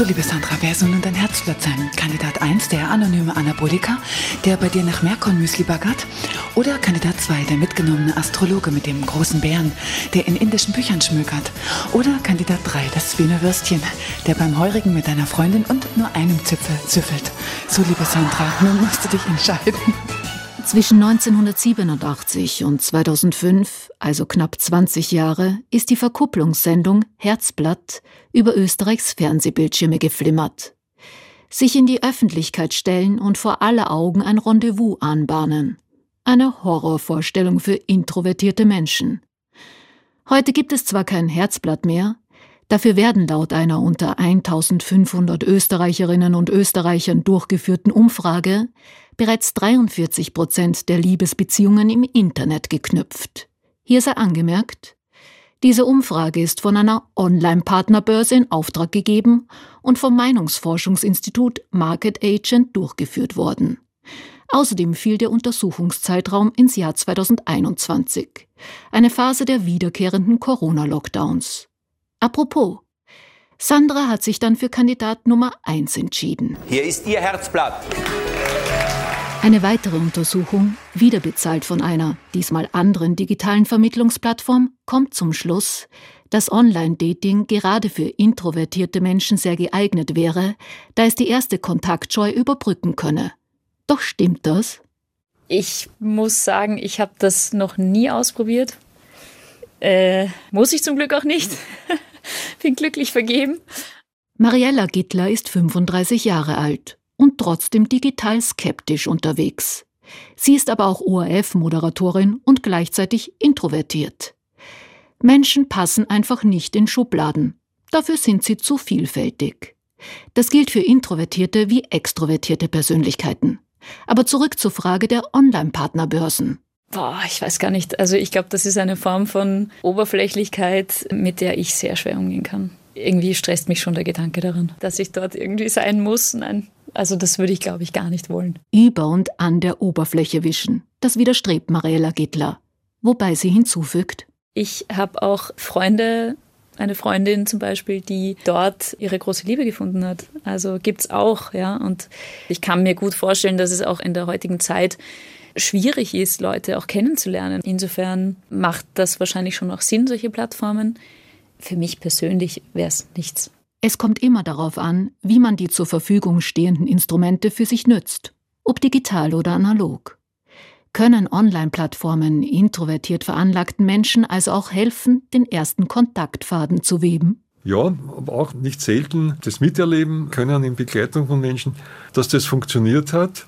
So, liebe Sandra, wer soll nun dein Herzblatt sein? Kandidat 1, der anonyme Anabolika, der bei dir nach Merkornmüsli baggert? Oder Kandidat 2, der mitgenommene Astrologe mit dem großen Bären, der in indischen Büchern schmökert? Oder Kandidat 3, das Wiener Würstchen, der beim Heurigen mit deiner Freundin und nur einem Zipfel züffelt? So, liebe Sandra, nun musst du dich entscheiden. Zwischen 1987 und 2005, also knapp 20 Jahre, ist die Verkupplungssendung Herzblatt über Österreichs Fernsehbildschirme geflimmert. Sich in die Öffentlichkeit stellen und vor aller Augen ein Rendezvous anbahnen. Eine Horrorvorstellung für introvertierte Menschen. Heute gibt es zwar kein Herzblatt mehr, Dafür werden laut einer unter 1500 Österreicherinnen und Österreichern durchgeführten Umfrage bereits 43 Prozent der Liebesbeziehungen im Internet geknüpft. Hier sei angemerkt, diese Umfrage ist von einer Online-Partnerbörse in Auftrag gegeben und vom Meinungsforschungsinstitut Market Agent durchgeführt worden. Außerdem fiel der Untersuchungszeitraum ins Jahr 2021, eine Phase der wiederkehrenden Corona-Lockdowns. Apropos, Sandra hat sich dann für Kandidat Nummer 1 entschieden. Hier ist Ihr Herzblatt. Eine weitere Untersuchung, wieder bezahlt von einer, diesmal anderen digitalen Vermittlungsplattform, kommt zum Schluss, dass Online-Dating gerade für introvertierte Menschen sehr geeignet wäre, da es die erste Kontaktscheu überbrücken könne. Doch stimmt das? Ich muss sagen, ich habe das noch nie ausprobiert. Äh, muss ich zum Glück auch nicht. Bin glücklich vergeben. Mariella Gittler ist 35 Jahre alt und trotzdem digital skeptisch unterwegs. Sie ist aber auch ORF-Moderatorin und gleichzeitig introvertiert. Menschen passen einfach nicht in Schubladen. Dafür sind sie zu vielfältig. Das gilt für introvertierte wie extrovertierte Persönlichkeiten. Aber zurück zur Frage der Online-Partnerbörsen. Boah, ich weiß gar nicht. Also ich glaube, das ist eine Form von Oberflächlichkeit, mit der ich sehr schwer umgehen kann. Irgendwie stresst mich schon der Gedanke daran, dass ich dort irgendwie sein muss. Nein, also das würde ich, glaube ich, gar nicht wollen. Über und an der Oberfläche wischen. Das widerstrebt Mariella Gittler. Wobei sie hinzufügt. Ich habe auch Freunde, eine Freundin zum Beispiel, die dort ihre große Liebe gefunden hat. Also gibt's auch, ja. Und ich kann mir gut vorstellen, dass es auch in der heutigen Zeit schwierig ist, Leute auch kennenzulernen. Insofern macht das wahrscheinlich schon auch Sinn, solche Plattformen. Für mich persönlich wäre es nichts. Es kommt immer darauf an, wie man die zur Verfügung stehenden Instrumente für sich nützt, ob digital oder analog. Können Online-Plattformen introvertiert veranlagten Menschen also auch helfen, den ersten Kontaktfaden zu weben? Ja, aber auch nicht selten das Miterleben können in Begleitung von Menschen, dass das funktioniert hat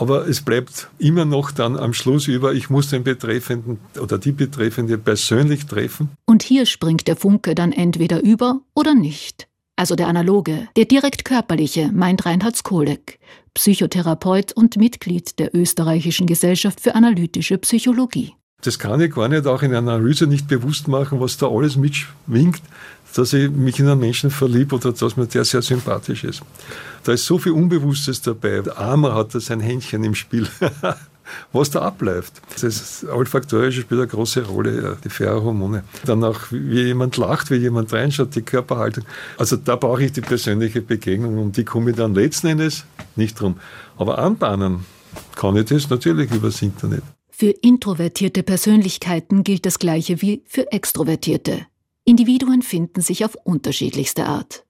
aber es bleibt immer noch dann am Schluss über, ich muss den Betreffenden oder die Betreffende persönlich treffen. Und hier springt der Funke dann entweder über oder nicht. Also der analoge, der direkt körperliche, meint Reinhard Skolek, Psychotherapeut und Mitglied der Österreichischen Gesellschaft für analytische Psychologie. Das kann ich gar nicht auch in einer Analyse nicht bewusst machen, was da alles mitschwingt, dass ich mich in einen Menschen verliebe oder dass mir der sehr sympathisch ist. Da ist so viel Unbewusstes dabei. Der Armer hat da sein Händchen im Spiel. was da abläuft. Das Olfaktorische spielt eine große Rolle, die Pheromone. Dann auch, wie jemand lacht, wie jemand reinschaut, die Körperhaltung. Also da brauche ich die persönliche Begegnung und die komme ich dann letzten Endes nicht drum. Aber anbahnen kann ich das natürlich übers Internet. Für introvertierte Persönlichkeiten gilt das Gleiche wie für extrovertierte. Individuen finden sich auf unterschiedlichste Art.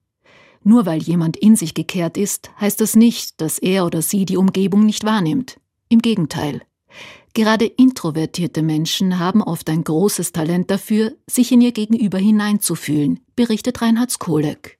Nur weil jemand in sich gekehrt ist, heißt das nicht, dass er oder sie die Umgebung nicht wahrnimmt. Im Gegenteil. Gerade introvertierte Menschen haben oft ein großes Talent dafür, sich in ihr Gegenüber hineinzufühlen, berichtet Reinhard Skolek.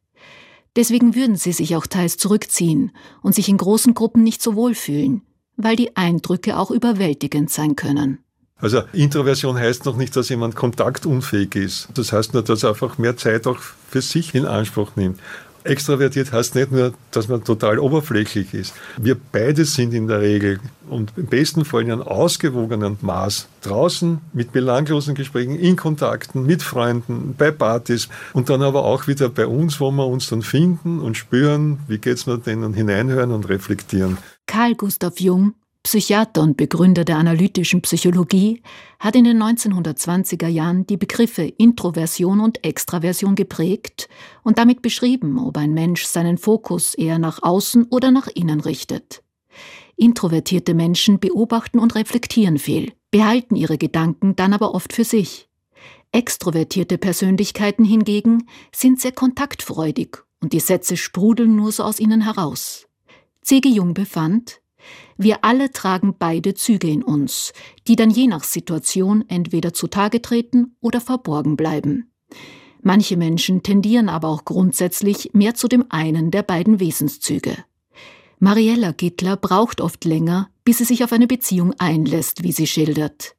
Deswegen würden sie sich auch teils zurückziehen und sich in großen Gruppen nicht so wohlfühlen, weil die Eindrücke auch überwältigend sein können. Also Introversion heißt noch nicht, dass jemand kontaktunfähig ist. Das heißt nur, dass er einfach mehr Zeit auch für sich in Anspruch nimmt. Extravertiert heißt nicht nur, dass man total oberflächlich ist. Wir beide sind in der Regel und im besten Fall in einem ausgewogenen Maß draußen mit belanglosen Gesprächen, in Kontakten, mit Freunden, bei Partys und dann aber auch wieder bei uns, wo wir uns dann finden und spüren, wie geht's mir denn und hineinhören und reflektieren. Karl Gustav Jung Psychiater und Begründer der analytischen Psychologie, hat in den 1920er Jahren die Begriffe Introversion und Extraversion geprägt und damit beschrieben, ob ein Mensch seinen Fokus eher nach außen oder nach innen richtet. Introvertierte Menschen beobachten und reflektieren viel, behalten ihre Gedanken dann aber oft für sich. Extrovertierte Persönlichkeiten hingegen sind sehr kontaktfreudig und die Sätze sprudeln nur so aus ihnen heraus. C.G. Jung befand, wir alle tragen beide Züge in uns, die dann je nach Situation entweder zutage treten oder verborgen bleiben. Manche Menschen tendieren aber auch grundsätzlich mehr zu dem einen der beiden Wesenszüge. Mariella Gittler braucht oft länger, bis sie sich auf eine Beziehung einlässt, wie sie schildert.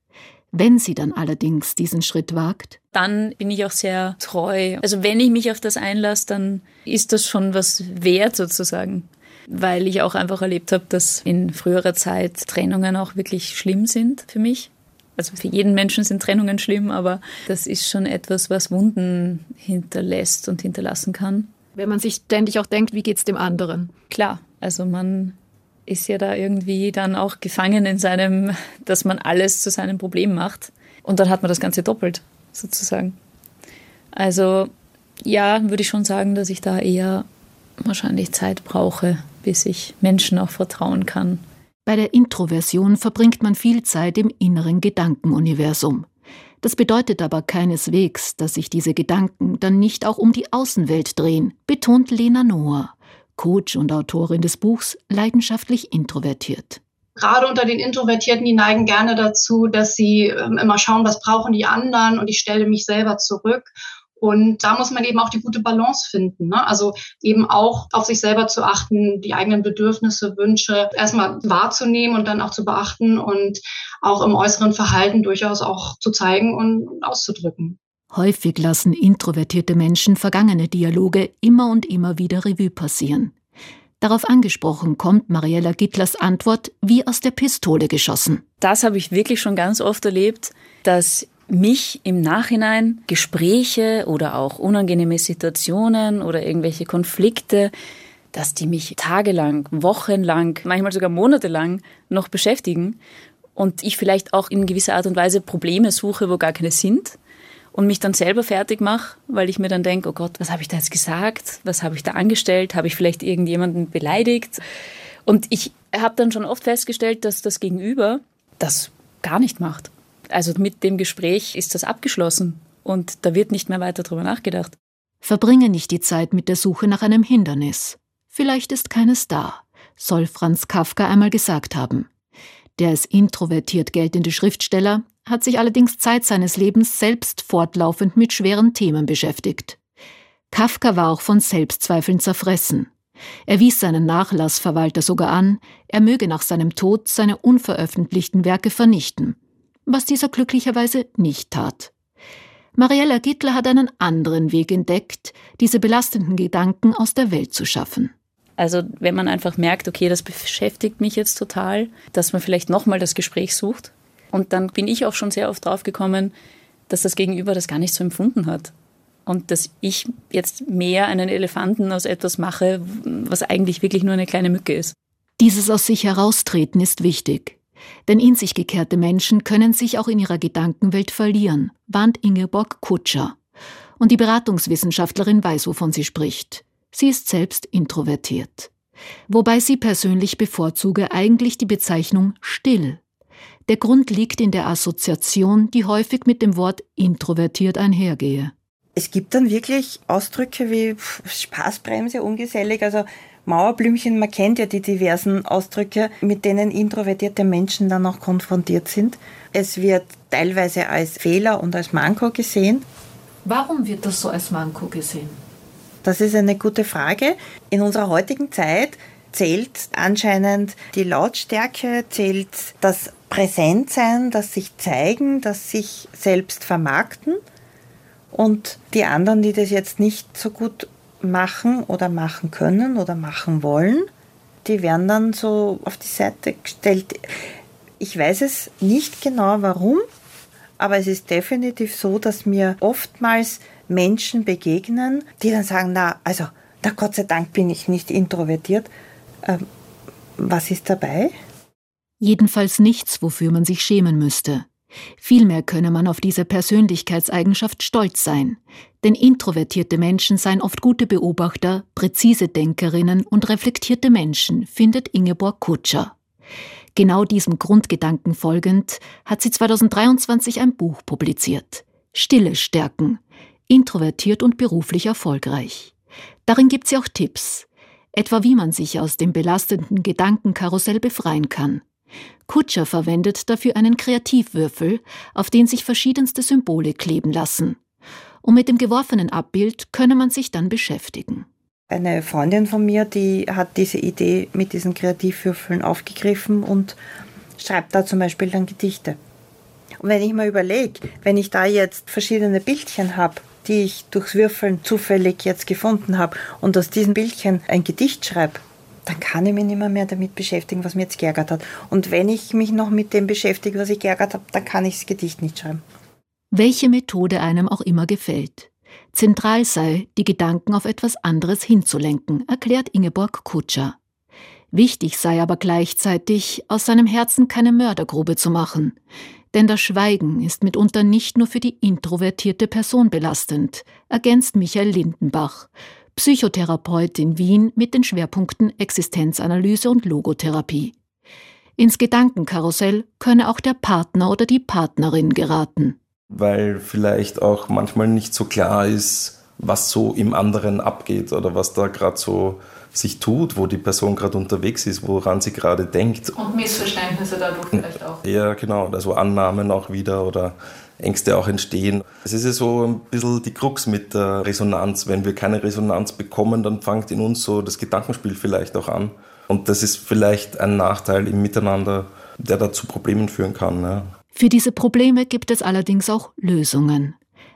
Wenn sie dann allerdings diesen Schritt wagt, dann bin ich auch sehr treu. Also wenn ich mich auf das einlasse, dann ist das schon was wert sozusagen. Weil ich auch einfach erlebt habe, dass in früherer Zeit Trennungen auch wirklich schlimm sind für mich. Also für jeden Menschen sind Trennungen schlimm, aber das ist schon etwas, was Wunden hinterlässt und hinterlassen kann. Wenn man sich ständig auch denkt, wie geht es dem anderen? Klar, also man ist ja da irgendwie dann auch gefangen in seinem, dass man alles zu seinem Problem macht. Und dann hat man das Ganze doppelt, sozusagen. Also ja, würde ich schon sagen, dass ich da eher wahrscheinlich Zeit brauche, bis ich Menschen auch vertrauen kann. Bei der Introversion verbringt man viel Zeit im inneren Gedankenuniversum. Das bedeutet aber keineswegs, dass sich diese Gedanken dann nicht auch um die Außenwelt drehen, betont Lena Noah. Coach und Autorin des Buchs, leidenschaftlich introvertiert. Gerade unter den Introvertierten, die neigen gerne dazu, dass sie ähm, immer schauen, was brauchen die anderen und ich stelle mich selber zurück. Und da muss man eben auch die gute Balance finden. Ne? Also eben auch auf sich selber zu achten, die eigenen Bedürfnisse, Wünsche erstmal wahrzunehmen und dann auch zu beachten und auch im äußeren Verhalten durchaus auch zu zeigen und auszudrücken. Häufig lassen introvertierte Menschen vergangene Dialoge immer und immer wieder Revue passieren. Darauf angesprochen kommt Mariella Gittlers Antwort wie aus der Pistole geschossen. Das habe ich wirklich schon ganz oft erlebt, dass mich im Nachhinein Gespräche oder auch unangenehme Situationen oder irgendwelche Konflikte, dass die mich tagelang, wochenlang, manchmal sogar monatelang noch beschäftigen und ich vielleicht auch in gewisser Art und Weise Probleme suche, wo gar keine sind und mich dann selber fertig mache, weil ich mir dann denke, oh Gott, was habe ich da jetzt gesagt? Was habe ich da angestellt? Habe ich vielleicht irgendjemanden beleidigt? Und ich habe dann schon oft festgestellt, dass das Gegenüber das gar nicht macht. Also mit dem Gespräch ist das abgeschlossen und da wird nicht mehr weiter drüber nachgedacht. Verbringe nicht die Zeit mit der Suche nach einem Hindernis. Vielleicht ist keines da, soll Franz Kafka einmal gesagt haben. Der als introvertiert geltende Schriftsteller hat sich allerdings Zeit seines Lebens selbst fortlaufend mit schweren Themen beschäftigt. Kafka war auch von Selbstzweifeln zerfressen. Er wies seinen Nachlassverwalter sogar an, er möge nach seinem Tod seine unveröffentlichten Werke vernichten, was dieser glücklicherweise nicht tat. Mariella Gittler hat einen anderen Weg entdeckt, diese belastenden Gedanken aus der Welt zu schaffen. Also wenn man einfach merkt, okay, das beschäftigt mich jetzt total, dass man vielleicht nochmal das Gespräch sucht und dann bin ich auch schon sehr oft drauf gekommen, dass das Gegenüber das gar nicht so empfunden hat. Und dass ich jetzt mehr einen Elefanten aus etwas mache, was eigentlich wirklich nur eine kleine Mücke ist. Dieses aus sich heraustreten ist wichtig. Denn in sich gekehrte Menschen können sich auch in ihrer Gedankenwelt verlieren, warnt Ingeborg Kutscher. Und die Beratungswissenschaftlerin weiß, wovon sie spricht. Sie ist selbst introvertiert. Wobei sie persönlich bevorzuge eigentlich die Bezeichnung still. Der Grund liegt in der Assoziation, die häufig mit dem Wort introvertiert einhergehe. Es gibt dann wirklich Ausdrücke wie Spaßbremse, ungesellig, also Mauerblümchen, man kennt ja die diversen Ausdrücke, mit denen introvertierte Menschen dann auch konfrontiert sind. Es wird teilweise als Fehler und als Manko gesehen. Warum wird das so als Manko gesehen? Das ist eine gute Frage. In unserer heutigen Zeit zählt anscheinend die Lautstärke, zählt das Präsentsein, das sich zeigen, das sich selbst vermarkten. Und die anderen, die das jetzt nicht so gut machen oder machen können oder machen wollen, die werden dann so auf die Seite gestellt. Ich weiß es nicht genau warum, aber es ist definitiv so, dass mir oftmals Menschen begegnen, die dann sagen, na, also, na Gott sei Dank bin ich nicht introvertiert. Ähm, was ist dabei? Jedenfalls nichts, wofür man sich schämen müsste. Vielmehr könne man auf diese Persönlichkeitseigenschaft stolz sein, denn introvertierte Menschen seien oft gute Beobachter, präzise Denkerinnen und reflektierte Menschen, findet Ingeborg Kutscher. Genau diesem Grundgedanken folgend hat sie 2023 ein Buch publiziert. Stille stärken. Introvertiert und beruflich erfolgreich. Darin gibt sie auch Tipps, etwa wie man sich aus dem belastenden Gedankenkarussell befreien kann. Kutscher verwendet dafür einen Kreativwürfel, auf den sich verschiedenste Symbole kleben lassen. Und mit dem geworfenen Abbild könne man sich dann beschäftigen. Eine Freundin von mir, die hat diese Idee mit diesen Kreativwürfeln aufgegriffen und schreibt da zum Beispiel dann Gedichte. Und wenn ich mal überlege, wenn ich da jetzt verschiedene Bildchen habe, die ich durchs Würfeln zufällig jetzt gefunden habe und aus diesen Bildchen ein Gedicht schreibe, dann kann ich mich nicht mehr, mehr damit beschäftigen, was mir jetzt geärgert hat. Und wenn ich mich noch mit dem beschäftige, was ich geärgert habe, dann kann ich das Gedicht nicht schreiben. Welche Methode einem auch immer gefällt. Zentral sei, die Gedanken auf etwas anderes hinzulenken, erklärt Ingeborg Kutscher. Wichtig sei aber gleichzeitig, aus seinem Herzen keine Mördergrube zu machen. Denn das Schweigen ist mitunter nicht nur für die introvertierte Person belastend, ergänzt Michael Lindenbach, Psychotherapeut in Wien mit den Schwerpunkten Existenzanalyse und Logotherapie. Ins Gedankenkarussell könne auch der Partner oder die Partnerin geraten. Weil vielleicht auch manchmal nicht so klar ist, was so im anderen abgeht oder was da gerade so sich tut, wo die Person gerade unterwegs ist, woran sie gerade denkt. Und Missverständnisse dadurch vielleicht auch. Ja, genau, also Annahmen auch wieder oder Ängste auch entstehen. Es ist ja so ein bisschen die Krux mit der Resonanz. Wenn wir keine Resonanz bekommen, dann fängt in uns so das Gedankenspiel vielleicht auch an. Und das ist vielleicht ein Nachteil im Miteinander, der da zu Problemen führen kann. Ja. Für diese Probleme gibt es allerdings auch Lösungen.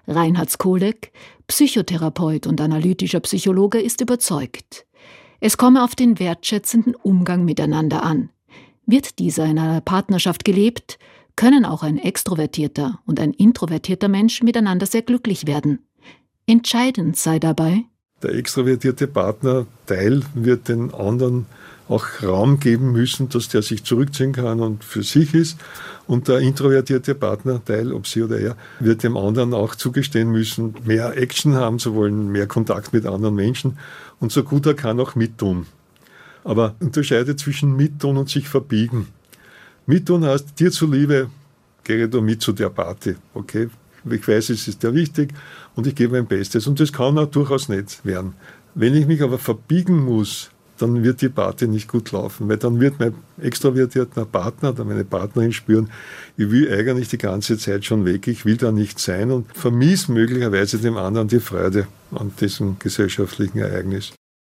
Reinhard Skolek, Psychotherapeut und analytischer Psychologe, ist überzeugt. Es komme auf den wertschätzenden Umgang miteinander an. Wird dieser in einer Partnerschaft gelebt, können auch ein extrovertierter und ein introvertierter Mensch miteinander sehr glücklich werden. Entscheidend sei dabei, der extrovertierte Partnerteil wird den anderen auch Raum geben müssen, dass der sich zurückziehen kann und für sich ist. Und der introvertierte Partnerteil, ob sie oder er, wird dem anderen auch zugestehen müssen, mehr Action haben zu wollen, mehr Kontakt mit anderen Menschen und so gut er kann auch mittun. Aber unterscheidet zwischen mittun und sich verbiegen. Mittun heißt, dir zuliebe, gehe du mit zu der Party. Okay? Ich weiß, es ist dir wichtig und ich gebe mein Bestes. Und das kann auch durchaus nicht werden. Wenn ich mich aber verbiegen muss, dann wird die Party nicht gut laufen, weil dann wird mein extrovertierter Partner oder meine Partnerin spüren, ich will eigentlich die ganze Zeit schon weg, ich will da nicht sein und vermies möglicherweise dem anderen die Freude an diesem gesellschaftlichen Ereignis.